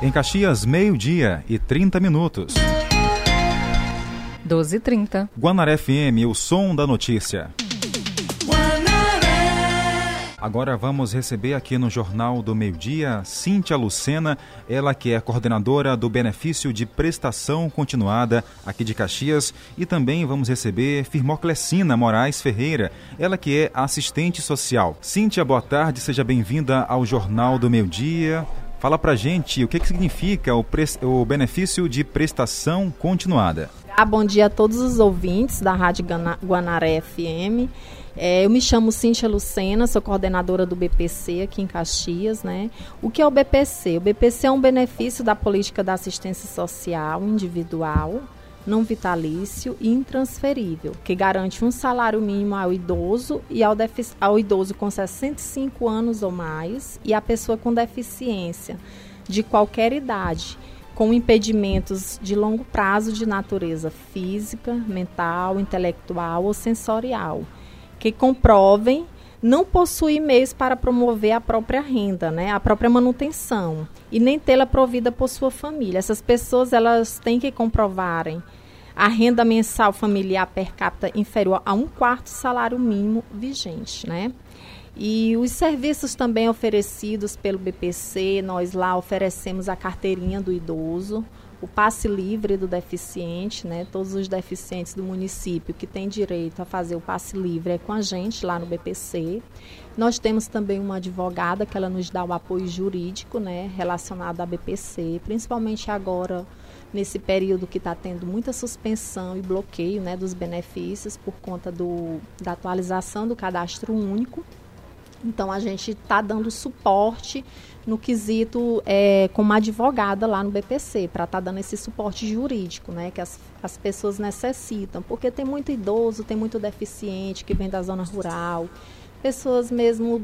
Em Caxias, meio-dia e 30 minutos. 12h30. Guanaré FM, o som da notícia. Agora vamos receber aqui no Jornal do Meio Dia Cíntia Lucena, ela que é coordenadora do benefício de prestação continuada aqui de Caxias e também vamos receber Firmoclesina Moraes Ferreira, ela que é assistente social. Cíntia, boa tarde, seja bem-vinda ao Jornal do Meio Dia. Fala pra gente o que, que significa o, o benefício de prestação continuada. Ah, bom dia a todos os ouvintes da Rádio Guanaré FM. É, eu me chamo Cíntia Lucena, sou coordenadora do BPC aqui em Caxias. Né? O que é o BPC? O BPC é um benefício da política da assistência social individual, não vitalício e intransferível, que garante um salário mínimo ao idoso e ao, ao idoso com 65 anos ou mais e à pessoa com deficiência de qualquer idade com impedimentos de longo prazo de natureza física, mental, intelectual ou sensorial, que comprovem não possuir meios para promover a própria renda, né, a própria manutenção, e nem tê-la provida por sua família. Essas pessoas elas têm que comprovarem a renda mensal familiar per capita inferior a um quarto salário mínimo vigente, né? E os serviços também oferecidos pelo BPC, nós lá oferecemos a carteirinha do idoso, o passe livre do deficiente, né? Todos os deficientes do município que têm direito a fazer o passe livre é com a gente lá no BPC. Nós temos também uma advogada que ela nos dá o apoio jurídico, né, relacionado à BPC, principalmente agora nesse período que está tendo muita suspensão e bloqueio, né, dos benefícios por conta do, da atualização do cadastro único. Então a gente está dando suporte no quesito é, como advogada lá no BPC, para estar tá dando esse suporte jurídico, né, que as, as pessoas necessitam, porque tem muito idoso, tem muito deficiente que vem da zona rural, pessoas mesmo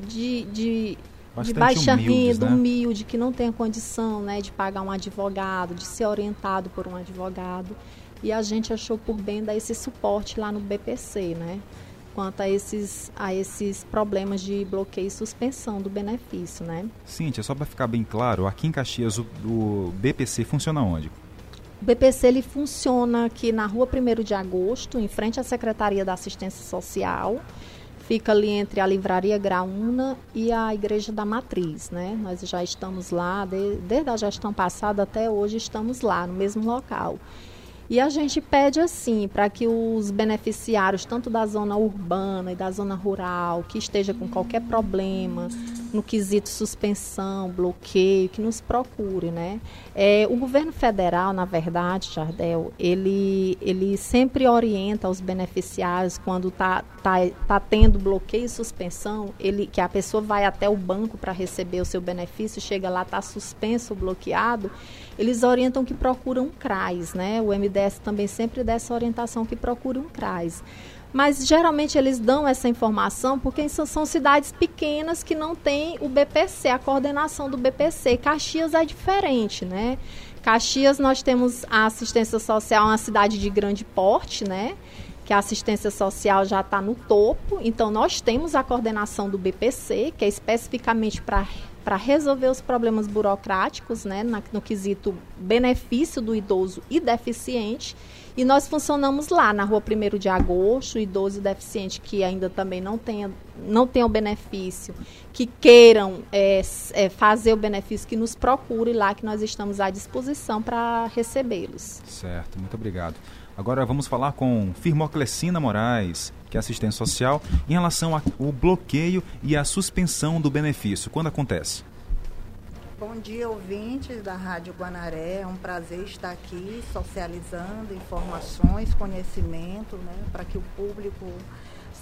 de, de, de baixa renda, né? humilde, que não tem a condição né, de pagar um advogado, de ser orientado por um advogado. E a gente achou por bem dar esse suporte lá no BPC, né? quanto a esses, a esses problemas de bloqueio e suspensão do benefício, né? Cíntia, só para ficar bem claro, aqui em Caxias o, o, BPC funciona onde? O BPC ele funciona aqui na rua 1 de agosto, em frente à Secretaria da Assistência Social. Fica ali entre a Livraria Graúna e a Igreja da Matriz, né? Nós já estamos lá, de, desde a gestão passada até hoje estamos lá, no mesmo local. E a gente pede assim para que os beneficiários, tanto da zona urbana e da zona rural, que esteja com qualquer problema no quesito suspensão, bloqueio, que nos procure, né? É, o governo federal, na verdade, Jardel, ele, ele sempre orienta os beneficiários quando está tá, tá tendo bloqueio e suspensão, ele, que a pessoa vai até o banco para receber o seu benefício, chega lá, está suspenso, bloqueado, eles orientam que procuram um CRAS, né? O MDS também sempre dá essa orientação que procura um CRAS. Mas geralmente eles dão essa informação porque são cidades pequenas que não têm o BPC, a coordenação do BPC. Caxias é diferente, né? Caxias nós temos a assistência social, uma cidade de grande porte, né? Que a assistência social já está no topo. Então nós temos a coordenação do BPC, que é especificamente para para resolver os problemas burocráticos, né, na, no quesito benefício do idoso e deficiente. E nós funcionamos lá na rua 1 de agosto, idoso e deficiente que ainda também não tenha, não tenham benefício, que queiram é, é, fazer o benefício, que nos procure lá, que nós estamos à disposição para recebê-los. Certo, muito obrigado. Agora vamos falar com Firmoclesina Moraes, que é assistente social, em relação ao bloqueio e a suspensão do benefício. Quando acontece? Bom dia, ouvintes da Rádio Guanaré. É um prazer estar aqui socializando informações, conhecimento, né, para que o público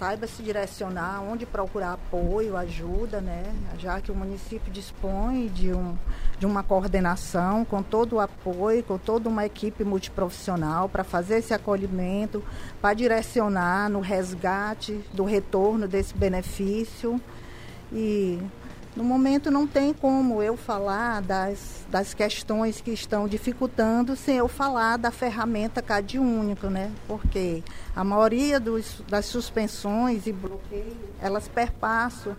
saiba se direcionar, onde procurar apoio, ajuda, né? Já que o município dispõe de, um, de uma coordenação com todo o apoio, com toda uma equipe multiprofissional para fazer esse acolhimento, para direcionar no resgate do retorno desse benefício. E no momento não tem como eu falar das, das questões que estão dificultando sem eu falar da ferramenta CAD único, né? Porque a maioria dos, das suspensões e bloqueios, elas perpassam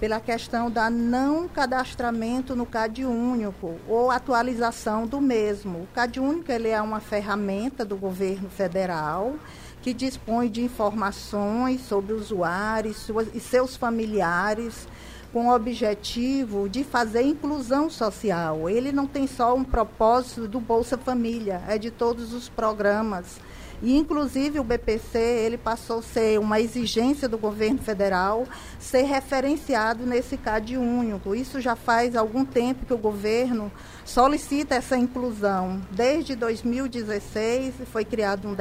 pela questão da não cadastramento no CAD único ou atualização do mesmo. O CAD único ele é uma ferramenta do governo federal que dispõe de informações sobre usuários e seus familiares com o objetivo de fazer inclusão social. Ele não tem só um propósito do Bolsa Família, é de todos os programas. E, inclusive, o BPC ele passou a ser uma exigência do governo federal ser referenciado nesse CAD único. Isso já faz algum tempo que o governo solicita essa inclusão. Desde 2016 foi criado um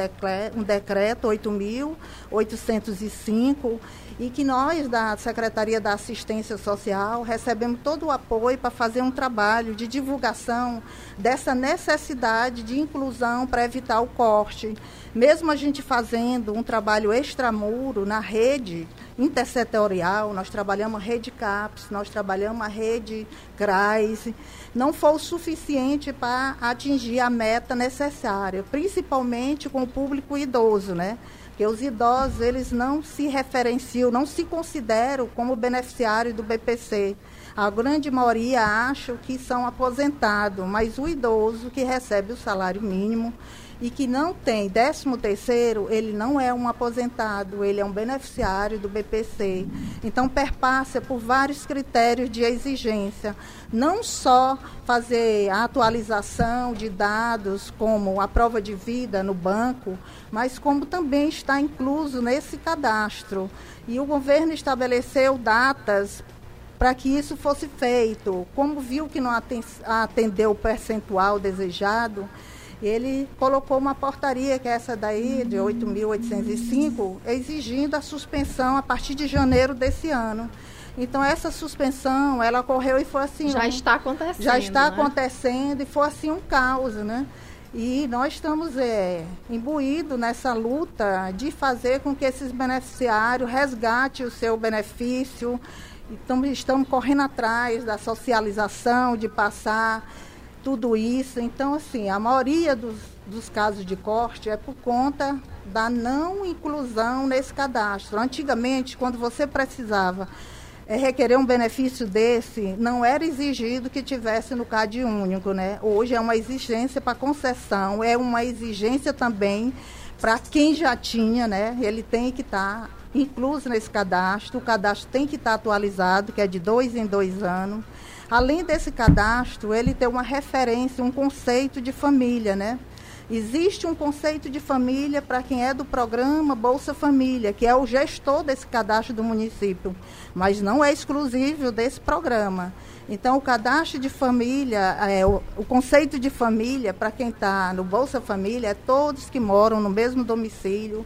um decreto 8.805 e que nós da Secretaria da Assistência Social recebemos todo o apoio para fazer um trabalho de divulgação dessa necessidade de inclusão para evitar o corte. Mesmo a gente fazendo um trabalho extramuro na rede intersetorial, nós trabalhamos a rede CAPS, nós trabalhamos a rede CRAS, não foi o suficiente para atingir a meta necessária, principalmente com o público idoso, né? Porque os idosos, eles não se referenciam, não se consideram como beneficiário do BPC. A grande maioria acha que são aposentados, mas o idoso que recebe o salário mínimo, e que não tem 13 terceiro, ele não é um aposentado, ele é um beneficiário do BPC. Então perpassa por vários critérios de exigência, não só fazer a atualização de dados como a prova de vida no banco, mas como também está incluso nesse cadastro. E o governo estabeleceu datas para que isso fosse feito. Como viu que não atendeu o percentual desejado, ele colocou uma portaria, que é essa daí, de 8.805, exigindo a suspensão a partir de janeiro desse ano. Então, essa suspensão, ela ocorreu e foi assim... Já está acontecendo, Já está né? acontecendo e foi assim um caos, né? E nós estamos é, imbuídos nessa luta de fazer com que esses beneficiários resgatem o seu benefício. Então, estamos correndo atrás da socialização, de passar tudo isso. Então, assim, a maioria dos, dos casos de corte é por conta da não inclusão nesse cadastro. Antigamente, quando você precisava é, requerer um benefício desse, não era exigido que tivesse no CAD único, né? Hoje é uma exigência para concessão, é uma exigência também para quem já tinha, né? Ele tem que estar tá incluso nesse cadastro, o cadastro tem que estar tá atualizado, que é de dois em dois anos. Além desse cadastro, ele tem uma referência, um conceito de família, né? Existe um conceito de família para quem é do programa Bolsa Família, que é o gestor desse cadastro do município, mas não é exclusivo desse programa. Então, o cadastro de família, é, o, o conceito de família, para quem está no Bolsa Família, é todos que moram no mesmo domicílio,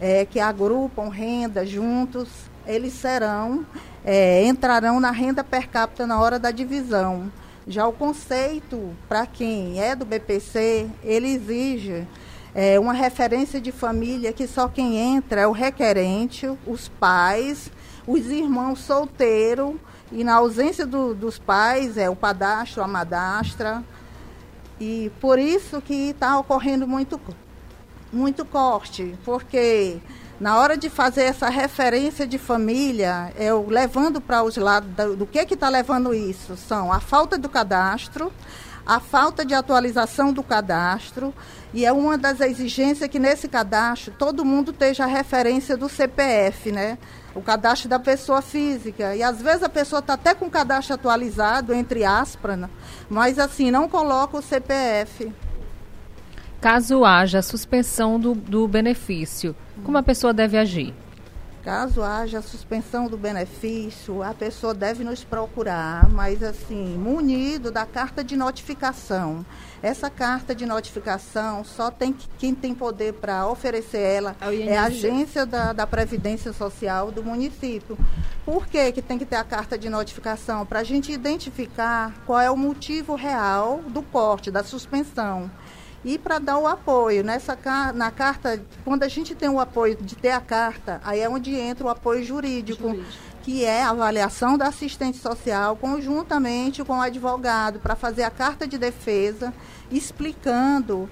é, que agrupam renda juntos, eles serão é, entrarão na renda per capita na hora da divisão. Já o conceito, para quem é do BPC, ele exige é, uma referência de família que só quem entra é o requerente, os pais, os irmãos solteiros, e na ausência do, dos pais é o padastro, a madastra. E por isso que está ocorrendo muito, muito corte, porque na hora de fazer essa referência de família, eu levando para os lados do, do que está levando isso, são a falta do cadastro, a falta de atualização do cadastro, e é uma das exigências que nesse cadastro todo mundo esteja a referência do CPF, né? O cadastro da pessoa física. E às vezes a pessoa está até com o cadastro atualizado, entre aspas, né? mas assim, não coloca o CPF. Caso haja suspensão do, do benefício, como a pessoa deve agir? Caso haja suspensão do benefício, a pessoa deve nos procurar, mas assim, munido da carta de notificação. Essa carta de notificação só tem que, quem tem poder para oferecer ela é, é a agência da, da Previdência Social do município. Por que, que tem que ter a carta de notificação? Para a gente identificar qual é o motivo real do corte, da suspensão e para dar o apoio. Nessa, na carta, quando a gente tem o apoio de ter a carta, aí é onde entra o apoio jurídico, jurídico. que é a avaliação da assistente social conjuntamente com o advogado, para fazer a carta de defesa, explicando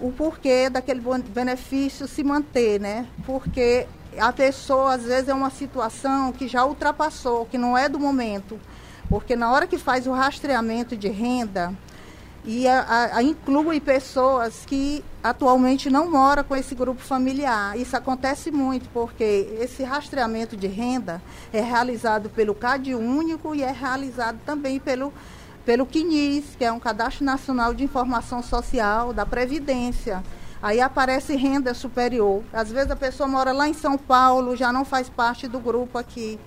o porquê daquele benefício se manter, né? Porque a pessoa, às vezes, é uma situação que já ultrapassou, que não é do momento. Porque na hora que faz o rastreamento de renda, e a, a, inclui pessoas que atualmente não moram com esse grupo familiar. Isso acontece muito, porque esse rastreamento de renda é realizado pelo CAD Único e é realizado também pelo, pelo CNIS, que é um Cadastro Nacional de Informação Social da Previdência. Aí aparece renda superior. Às vezes a pessoa mora lá em São Paulo, já não faz parte do grupo aqui.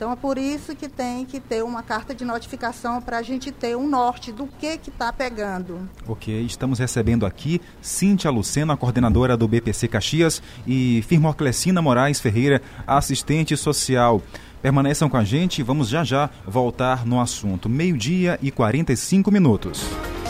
Então é por isso que tem que ter uma carta de notificação para a gente ter um norte do que que está pegando. Ok, estamos recebendo aqui Cíntia Lucena, coordenadora do BPC Caxias, e Firmoclecina Moraes Ferreira, assistente social. Permaneçam com a gente, vamos já já voltar no assunto. Meio-dia e 45 minutos.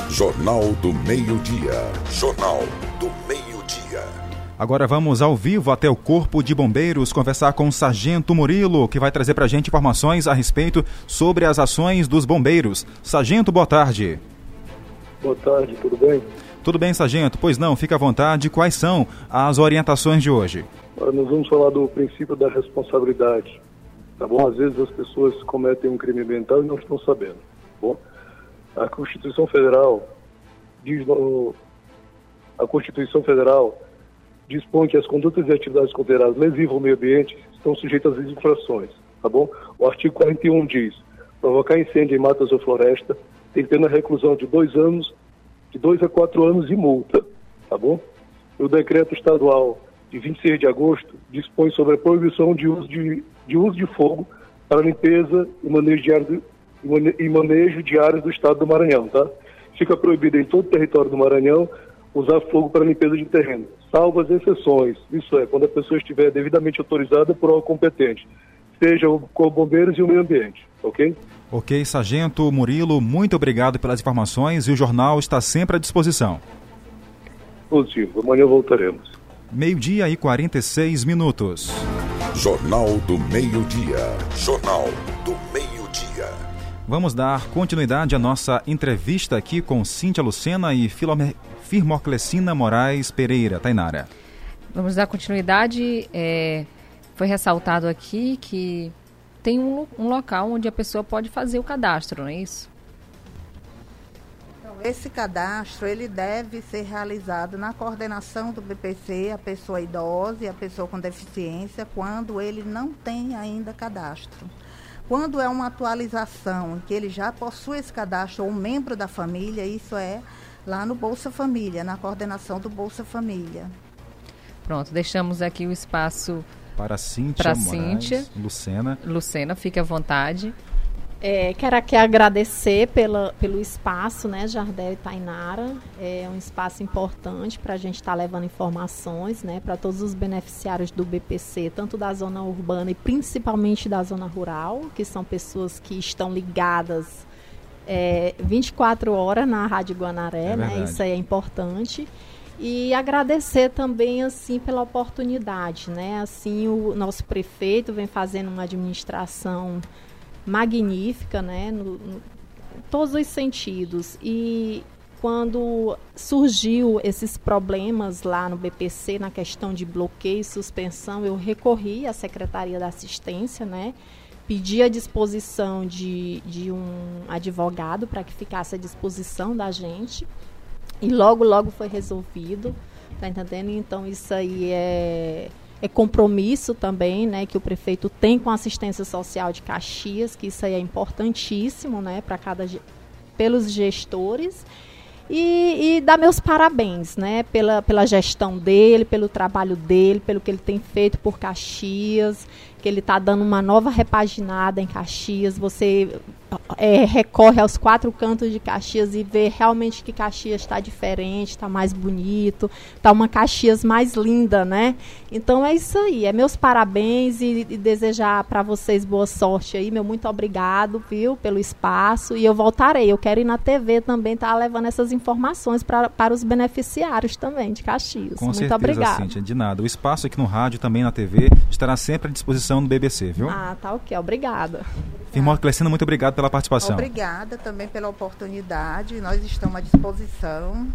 Jornal do Meio-Dia. Jornal do Meio-Dia. Agora vamos ao vivo até o Corpo de Bombeiros conversar com o Sargento Murilo, que vai trazer para a gente informações a respeito sobre as ações dos bombeiros. Sargento, boa tarde. Boa tarde, tudo bem? Tudo bem, Sargento? Pois não, fica à vontade. Quais são as orientações de hoje? Agora nós vamos falar do princípio da responsabilidade. Tá bom? Às vezes as pessoas cometem um crime ambiental e não estão sabendo. Tá bom? A Constituição Federal diz no, a Constituição Federal dispõe que as condutas e atividades consideradas lesivas ao meio ambiente estão sujeitas às infrações, tá bom? O artigo 41 diz: provocar incêndio em matas ou floresta tem pena reclusão de dois anos, de dois a quatro anos e multa, tá bom? O decreto estadual de 26 de agosto dispõe sobre a proibição de uso de, de uso de fogo para limpeza e manejo de e manejo de áreas do estado do Maranhão, tá? Fica proibido em todo o território do Maranhão usar fogo para limpeza de terreno salvo as exceções. Isso é, quando a pessoa estiver devidamente autorizada por órgão competente, seja o Corpo Bombeiros e o Meio Ambiente, ok? Ok, Sargento Murilo, muito obrigado pelas informações e o jornal está sempre à disposição. Positivo, amanhã voltaremos. Meio-dia e 46 minutos. Jornal do Meio-Dia. Jornal do Meio-Dia. Vamos dar continuidade à nossa entrevista aqui com Cíntia Lucena e Filome... Firmoclecina Moraes Pereira. Tainara. Vamos dar continuidade. É, foi ressaltado aqui que tem um, um, local onde a pessoa pode fazer o cadastro, não é isso? Então, esse cadastro ele deve ser realizado na coordenação do BPC, a pessoa idosa e a pessoa com deficiência, quando ele não tem ainda cadastro. Quando é uma atualização que ele já possui esse cadastro ou um membro da família, isso é lá no Bolsa Família, na coordenação do Bolsa Família. Pronto, deixamos aqui o espaço para Cíntia, para Cíntia. Lucena. Lucena, fique à vontade. É, quero aqui agradecer pela, pelo espaço, né, Jardel e Tainara. É um espaço importante para a gente estar tá levando informações, né, para todos os beneficiários do BPC, tanto da zona urbana e principalmente da zona rural, que são pessoas que estão ligadas é, 24 horas na Rádio Guanaré, é né? Isso aí é importante. E agradecer também assim pela oportunidade, né? Assim, o nosso prefeito vem fazendo uma administração magnífica, né? No, no todos os sentidos. E quando surgiu esses problemas lá no BPC na questão de bloqueio e suspensão, eu recorri à Secretaria da Assistência, né? Pedi a disposição de, de um advogado para que ficasse à disposição da gente. E logo, logo foi resolvido. Tá entendendo? Então, isso aí é, é compromisso também, né, que o prefeito tem com a assistência social de Caxias, que isso aí é importantíssimo, né, para cada pelos gestores. E, e dar meus parabéns, né, pela, pela gestão dele, pelo trabalho dele, pelo que ele tem feito por Caxias que ele está dando uma nova repaginada em Caxias. Você é, recorre aos quatro cantos de Caxias e vê realmente que Caxias está diferente, está mais bonito, está uma Caxias mais linda, né? Então é isso aí. É meus parabéns e, e desejar para vocês boa sorte aí. Meu muito obrigado, viu, pelo espaço. E eu voltarei. Eu quero ir na TV também, estar tá levando essas informações pra, para os beneficiários também de Caxias. Com muito certeza, obrigado. Cíntia, de nada. O espaço aqui no rádio, também na TV, estará sempre à disposição do BBC, viu? Ah, tá ok. Obrigada. Firmou Clecina, muito obrigado pela participação. Obrigada também pela oportunidade. Nós estamos à disposição.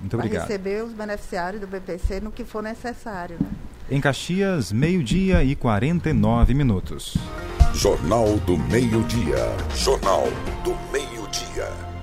Muito obrigado. Para receber os beneficiários do BPC no que for necessário. Né? Em Caxias, meio-dia e 49 minutos. Jornal do Meio-Dia. Jornal do Meio-Dia.